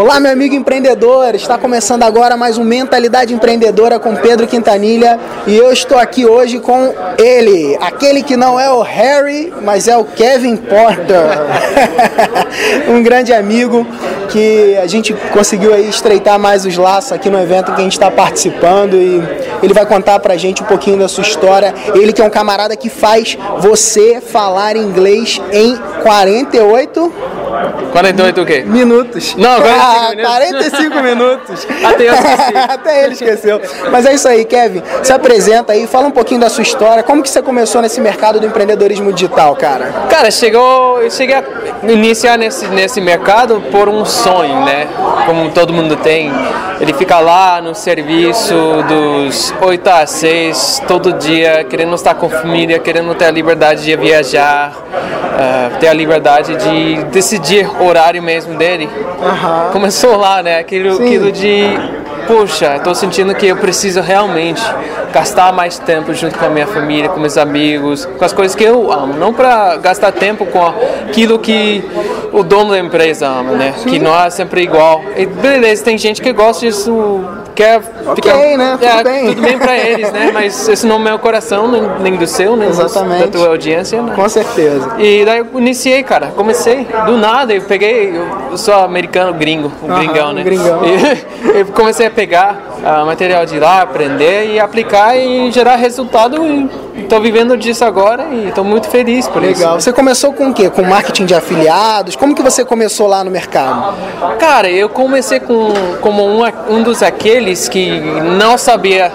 Olá, meu amigo empreendedor. Está começando agora mais um Mentalidade Empreendedora com Pedro Quintanilha e eu estou aqui hoje com ele, aquele que não é o Harry, mas é o Kevin Porter, um grande amigo que a gente conseguiu aí estreitar mais os laços aqui no evento que a gente está participando e ele vai contar pra gente um pouquinho da sua história. Ele que é um camarada que faz você falar inglês em 48 48 o quê? Minutos. Não, 45 ah, minutos. 45 minutos. Até eu. Até ele esqueceu. Mas é isso aí, Kevin. Se apresenta aí, fala um pouquinho da sua história. Como que você começou nesse mercado do empreendedorismo digital, cara? Cara, chegou, eu cheguei a iniciar nesse, nesse mercado por um sonho, né? Como todo mundo tem. Ele fica lá no serviço dos 8 a 6, todo dia, querendo estar com família, querendo ter a liberdade de viajar, ah, ter a liberdade de decidir o horário mesmo dele. Aham. Começou lá, né? Aquilo, Sim. aquilo de, puxa, estou sentindo que eu preciso realmente gastar mais tempo junto com a minha família, com meus amigos, com as coisas que eu amo, não para gastar tempo com aquilo que o dono da empresa ama, né? Que não é sempre igual. E beleza, tem gente que gosta disso, quer Ok, né? Tudo é, bem. tudo bem para eles, né? Mas esse não é meu coração, nem, nem do seu, nem dos- Exatamente. da tua audiência, né? Com certeza. E daí eu iniciei, cara. Comecei do nada. Eu peguei, eu sou americano gringo, um Aham, gringão, né? gringão. E eu comecei a pegar ah, material de lá, aprender e aplicar e gerar resultado. E estou vivendo disso agora e estou muito feliz por Legal. isso. Você começou com o quê? Com marketing de afiliados? Como que você começou lá no mercado? Cara, eu comecei com, como um, um dos aqueles que não sabia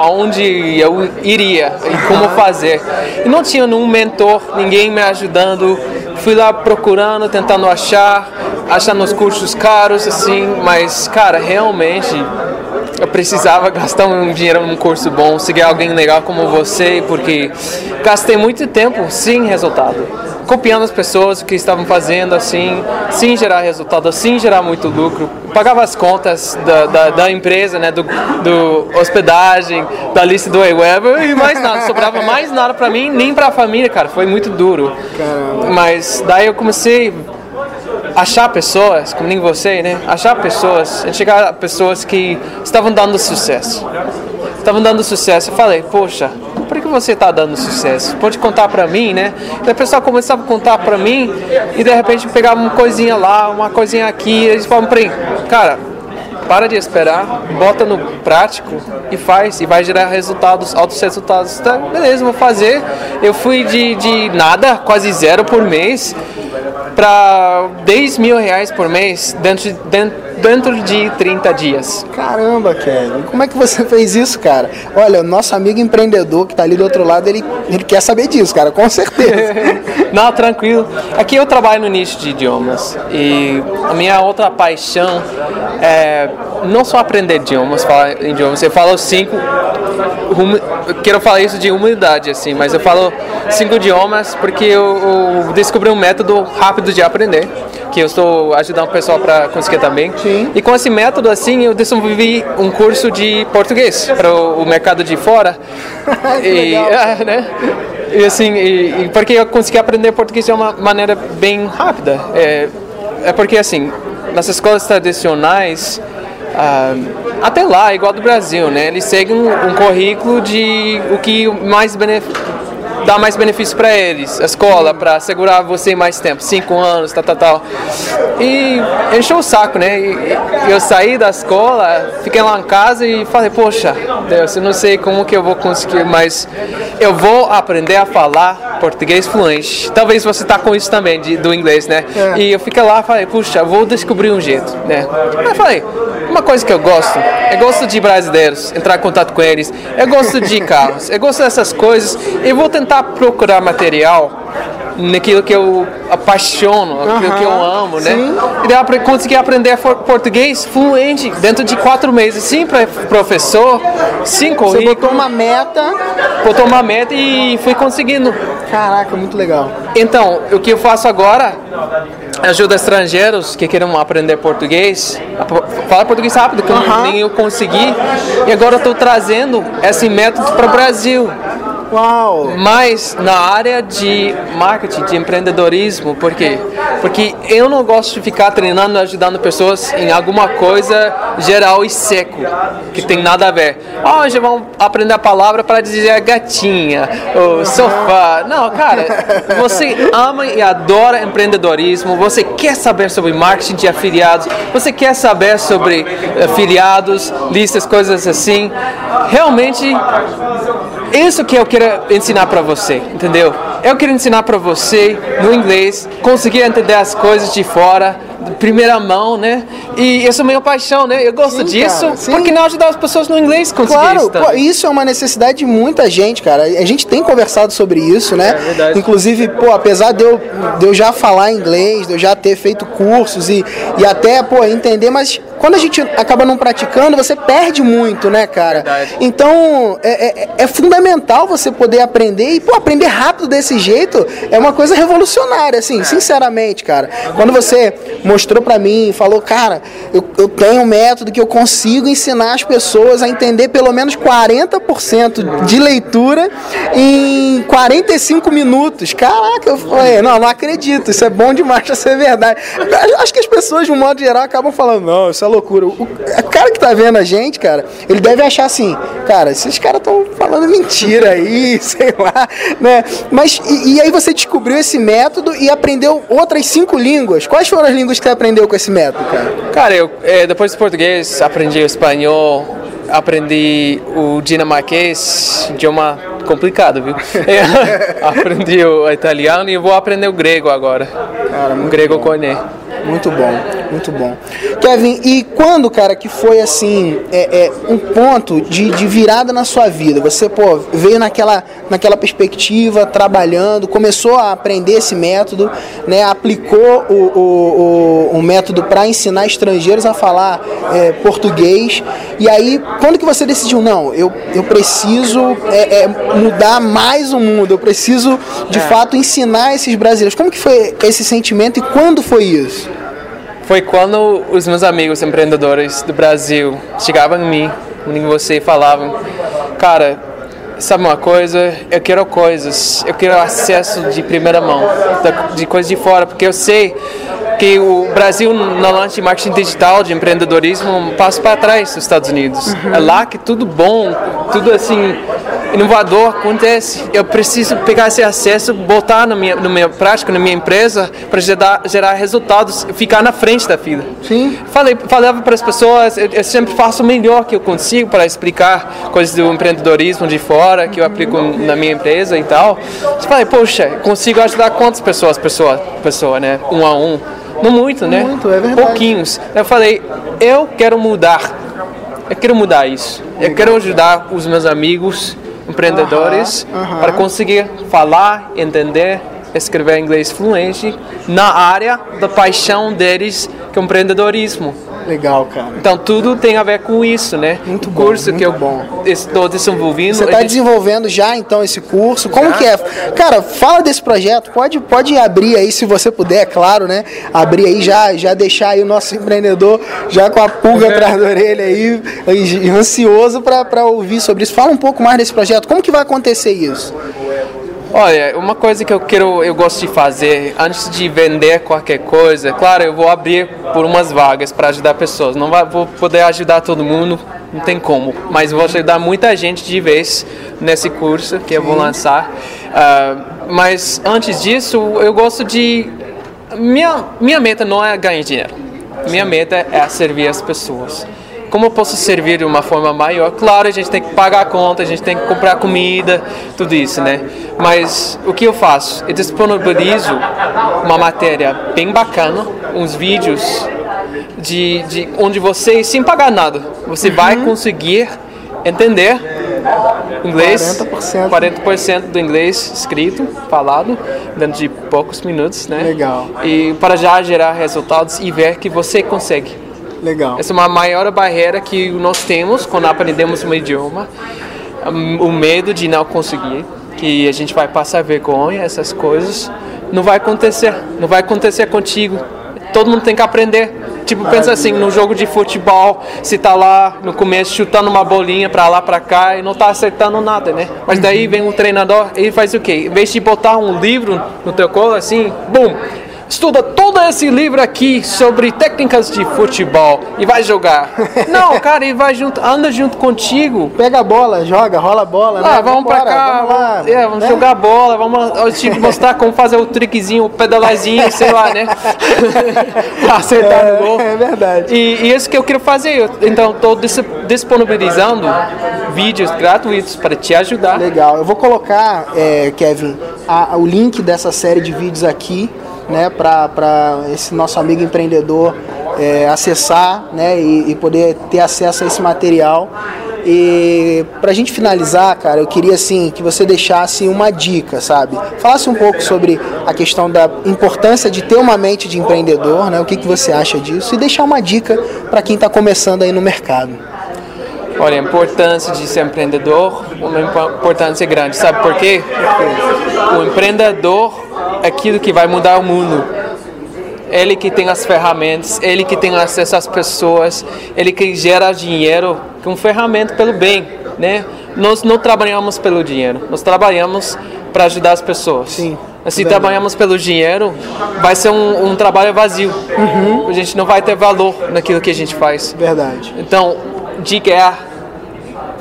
aonde eu iria e como fazer. E não tinha nenhum mentor, ninguém me ajudando. Fui lá procurando, tentando achar, achando os cursos caros, assim, mas, cara, realmente eu precisava gastar um dinheiro num curso bom, seguir alguém legal como você, porque gastei muito tempo sem resultado. Copiando as pessoas que estavam fazendo, assim, sem gerar resultado, sem gerar muito lucro. Pagava as contas da, da, da empresa, né, do, do hospedagem, da lista do Aweber e mais nada. Sobrava mais nada pra mim, nem pra família, cara. Foi muito duro. Mas daí eu comecei achar pessoas, como nem você, né? Achar pessoas, chegar a pessoas que estavam dando sucesso. Estavam dando sucesso. Eu falei, poxa, por que você está dando sucesso? Pode contar pra mim, né? E a pessoa começava a contar pra mim e de repente pegava uma coisinha lá, uma coisinha aqui. E eles falavam pra mim, cara, para de esperar, bota no prático e faz, e vai gerar resultados, altos resultados. Tá, beleza, vou fazer. Eu fui de, de nada, quase zero por mês, para 10 mil reais por mês dentro, de- dentro, de 30 dias. Caramba, Kevin, como é que você fez isso, cara? Olha, o nosso amigo empreendedor que tá ali do outro lado, ele, ele quer saber disso, cara, com certeza. Não, tranquilo. Aqui eu trabalho no nicho de idiomas e a minha outra paixão é não só aprender idiomas, falar idiomas. Eu falo cinco, eu quero falar isso de humildade assim, mas eu falo cinco idiomas porque eu, eu descobri um método rápido de aprender que eu estou ajudando o pessoal para conseguir também. Sim. E com esse método assim, eu desenvolvi um curso de português para o, mercado de fora. Que e, é, né? E assim, e, e porque eu consegui aprender português de uma maneira bem rápida. É, é porque assim, nas escolas tradicionais, ah, até lá, igual do Brasil, né? Eles seguem um, um currículo de o que mais benefício dá mais benefício para eles, a escola, para segurar você mais tempo, cinco anos, tal, tal, tal. E encheu o saco, né? E eu saí da escola, fiquei lá em casa e falei, poxa, Deus, eu não sei como que eu vou conseguir, mas eu vou aprender a falar português fluente. Talvez você tá com isso também, de- do inglês, né? É. E eu fiquei lá e falei, puxa, vou descobrir um jeito, né? Eu falei, uma coisa que eu gosto, eu gosto de brasileiros, entrar em contato com eles, eu gosto de carros, eu gosto dessas coisas, eu vou tentar procurar material naquilo que eu apaixono, aquilo que eu amo, né? sim. E daí eu consegui aprender português fluente dentro de quatro meses, sim, professor, sim, Você botou uma meta. botou uma meta e fui conseguindo. Caraca, muito legal. Então, o que eu faço agora ajuda estrangeiros que queiram aprender português, a po- falar português rápido, que eu Aham. nem eu consegui, e agora eu estou trazendo esse método para o Brasil. Uau! Mas na área de marketing, de empreendedorismo, por quê? Porque eu não gosto de ficar treinando, ajudando pessoas em alguma coisa geral e seco, que tem nada a ver. Ah, hoje vamos aprender a palavra para dizer gatinha, o sofá. Não, cara, você ama e adora empreendedorismo, você quer saber sobre marketing de afiliados, você quer saber sobre afiliados, listas, coisas assim. Realmente, isso que eu quero ensinar para você, entendeu? Eu quero ensinar para você no inglês, conseguir entender as coisas de fora, de primeira mão, né? E essa é a minha paixão, né? Eu gosto Sim, disso, cara, sim. porque não ajudar as pessoas no inglês conseguir Claro, isso também. isso é uma necessidade de muita gente, cara. A gente tem conversado sobre isso, né? É verdade. Inclusive, pô, apesar de eu, de eu já falar inglês, de eu já ter feito cursos e, e até, pô, entender, mas quando a gente acaba não praticando, você perde muito, né, cara? Verdade. Então, é, é- é fundamental você poder aprender e, pô, aprender rápido desse jeito é uma coisa revolucionária, assim, É. sinceramente, cara. Quando você mostrou pra mim, falou, cara, eu, eu tenho um método que eu consigo ensinar as pessoas a entender pelo menos 40% de leitura em 45 minutos. Caraca, eu falei, não, não acredito, isso é bom demais pra ser verdade. Eu Acho que as pessoas, de um modo geral, acabam falando, não, isso é loucura. O, o cara que tá vendo a gente, cara, ele deve achar assim, cara, esses caras estão falando mentira aí, sei lá, né? Mas, e, e aí você descobriu esse método e aprendeu outras cinco línguas. Quais foram as línguas que você aprendeu com esse método, cara? Cara, eu eh, depois do português aprendi o espanhol, aprendi o dinamarquês, idioma complicado, viu? Aprendi o italiano e vou aprender o grego agora. o grego koiné. Muito bom, muito bom. Kevin, e quando, cara, que foi assim, é, é, um ponto de, de virada na sua vida? Você, pô, veio naquela, naquela perspectiva, trabalhando, começou a aprender esse método, né? Aplicou o, o, o, o método para ensinar estrangeiros a falar é, português. E aí, quando que você decidiu, não, eu, eu preciso é, é, mudar mais o mundo, eu preciso, de fato, ensinar esses brasileiros. Como que foi esse sentimento e quando foi isso? Foi quando os meus amigos empreendedores do Brasil chegavam em mim, em você e falavam, cara, sabe uma coisa? Eu quero coisas, eu quero acesso de primeira mão, de coisas de fora, porque eu sei que o Brasil na lance de marketing digital, de empreendedorismo, um passo para trás dos Estados Unidos. É lá que tudo bom, tudo assim inovador acontece. Eu preciso pegar esse acesso, botar na minha, na minha prática, na minha empresa, para gerar, gerar resultados, ficar na frente da fila. Sim. Falei, falava para as pessoas, eu, eu sempre faço o melhor que eu consigo para explicar coisas do empreendedorismo de fora, que eu aplico na minha empresa e tal. Eu falei, poxa, consigo ajudar quantas pessoas, pessoa, pessoa, né? Um a um. Não muito, né? Muito, é verdade. Pouquinhos. Eu falei, eu quero mudar. Eu quero mudar isso. Eu quero ajudar os meus amigos empreendedores Aham, aham. para conseguir falar, entender, escrever inglês fluente na área da paixão deles, que é o empreendedorismo. Legal, cara. Então tudo tem a ver com isso, né? Muito o bom, curso muito que eu bom. estou desenvolvendo. Você está gente- desenvolvendo já então esse curso? Como que é? Cara, fala desse projeto. Pode, pode abrir aí, se você puder, é claro, né? Abrir aí já, já deixar aí o nosso empreendedor já com a pulga atrás da orelha aí, e ansioso para ouvir sobre isso. Fala um pouco mais desse projeto. Como que vai acontecer isso? Olha, uma coisa que eu quero, eu gosto de fazer antes de vender qualquer coisa, claro, eu vou abrir por umas vagas para ajudar pessoas. Não vou poder ajudar todo mundo, não tem como, mas vou ajudar muita gente de vez nesse curso que eu vou lançar. Ah, mas antes disso, eu gosto de minha minha meta não é ganhar dinheiro. Minha meta é servir as pessoas. Como eu posso servir de uma forma maior? Claro, a gente tem que pagar a conta, a gente tem que comprar comida, tudo isso, né? Mas o que eu faço? Eu disponibilizo uma matéria bem bacana, uns vídeos de, de onde você, sem pagar nada, você vai conseguir entender inglês, 40%. 40% do inglês escrito, falado, dentro de poucos minutos, né? Legal. E para já gerar resultados e ver que você consegue. Legal. Essa é uma maior barreira que nós temos quando aprendemos um idioma, um, o medo de não conseguir, que a gente vai passar vergonha, essas coisas, não vai acontecer, não vai acontecer contigo. Todo mundo tem que aprender. Tipo, pensa assim, no jogo de futebol, se tá lá no começo chutando uma bolinha pra lá, pra cá e não tá acertando nada, né? Mas daí vem o treinador, ele faz o quê? Em vez de botar um livro no teu colo assim, bum, estuda todo esse livro aqui sobre técnicas de futebol e vai jogar. Não, cara, ele vai junto, anda junto contigo. Pega a bola, joga, rola a bola, né? Ah, vamos pra cá, vamos, lá, vamos, é, vamos né? jogar bola, vamos te mostrar como fazer o trickzinho, o pedalazinho, sei lá, né? pra acertar no gol. É, é verdade. E, e isso que eu quero fazer. Eu, então, estou disponibilizando vídeos gratuitos para te ajudar. Legal. Eu vou colocar, é, Kevin, a- o link dessa série de vídeos aqui, né, para esse nosso amigo empreendedor é, acessar, né, e, e poder ter acesso a esse material. E para a gente finalizar, cara, eu queria assim que você deixasse uma dica, sabe? Falasse um pouco sobre a questão da importância de ter uma mente de empreendedor, né? O que, que você acha disso? E deixar uma dica para quem está começando aí no mercado. Olha, a importância de ser empreendedor, uma impo- importância grande. Sabe por quê? O empreendedor é aquilo que vai mudar o mundo. Ele que tem as ferramentas, ele que tem acesso às pessoas, ele que gera dinheiro com ferramenta pelo bem, né? Nós não trabalhamos pelo dinheiro, nós trabalhamos para ajudar as pessoas. Sim, Se verdade. trabalhamos pelo dinheiro, vai ser um, um trabalho vazio. A gente não vai ter valor naquilo que a gente faz. Verdade. Então, dica é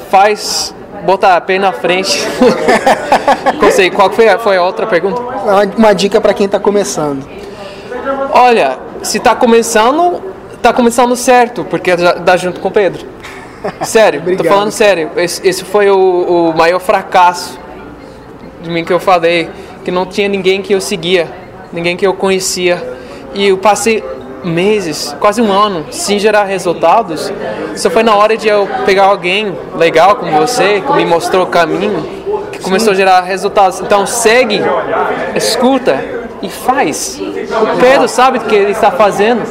faz, bota a pé na frente. Não sei, qual foi a, foi a outra pergunta? Uma, dica para quem está começando. Olha, se tá começando, tá começando certo, porque dá junto com o Pedro. Sério, tô Obrigado. falando sério. Esse, esse foi o, o maior fracasso de mim que eu falei, que não tinha ninguém que eu seguia, ninguém que eu conhecia. E eu passei meses, quase um ano, sem gerar resultados. Só foi na hora de eu pegar alguém legal como você, que me mostrou o caminho, que começou a gerar resultados. Então segue, escuta e faz. O Pedro sabe o que ele está fazendo.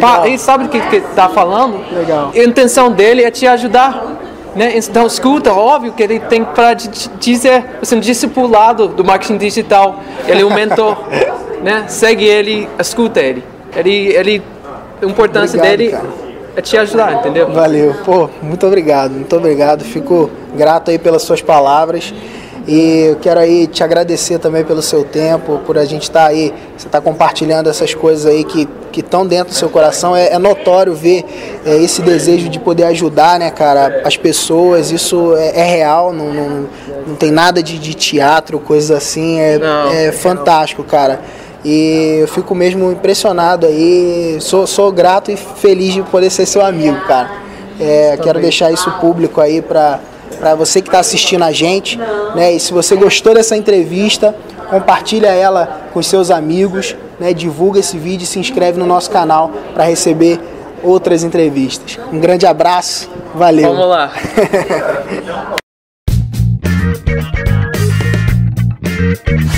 Pa, ele sabe o que está falando. Legal. A intenção dele é te ajudar. Né? Então, escuta, óbvio que ele tem para dizer, assim, um discipulado do marketing digital. Ele é um mentor. né? Segue ele, escuta ele. Ele, ele a importância Obrigado, dele cara. é te ajudar, entendeu? Valeu, pô, muito obrigado, muito obrigado. Fico grato aí pelas suas palavras. E eu quero aí te agradecer também pelo seu tempo, por a gente estar aí, você está compartilhando essas coisas aí que estão dentro do seu coração. É, é notório ver é, esse desejo de poder ajudar, né, cara, as pessoas. Isso é, é real, não, não, não tem nada de, de teatro, coisas assim. É, Não. é fantástico, cara. E eu fico mesmo impressionado aí. Sou, sou grato e feliz de poder ser seu amigo, cara. É, quero deixar isso público aí para para você que está assistindo a gente, né? E se você gostou dessa entrevista, compartilha ela com seus amigos, né? Divulga esse vídeo e se inscreve no nosso canal para receber outras entrevistas. Um grande abraço, valeu. Vamos lá.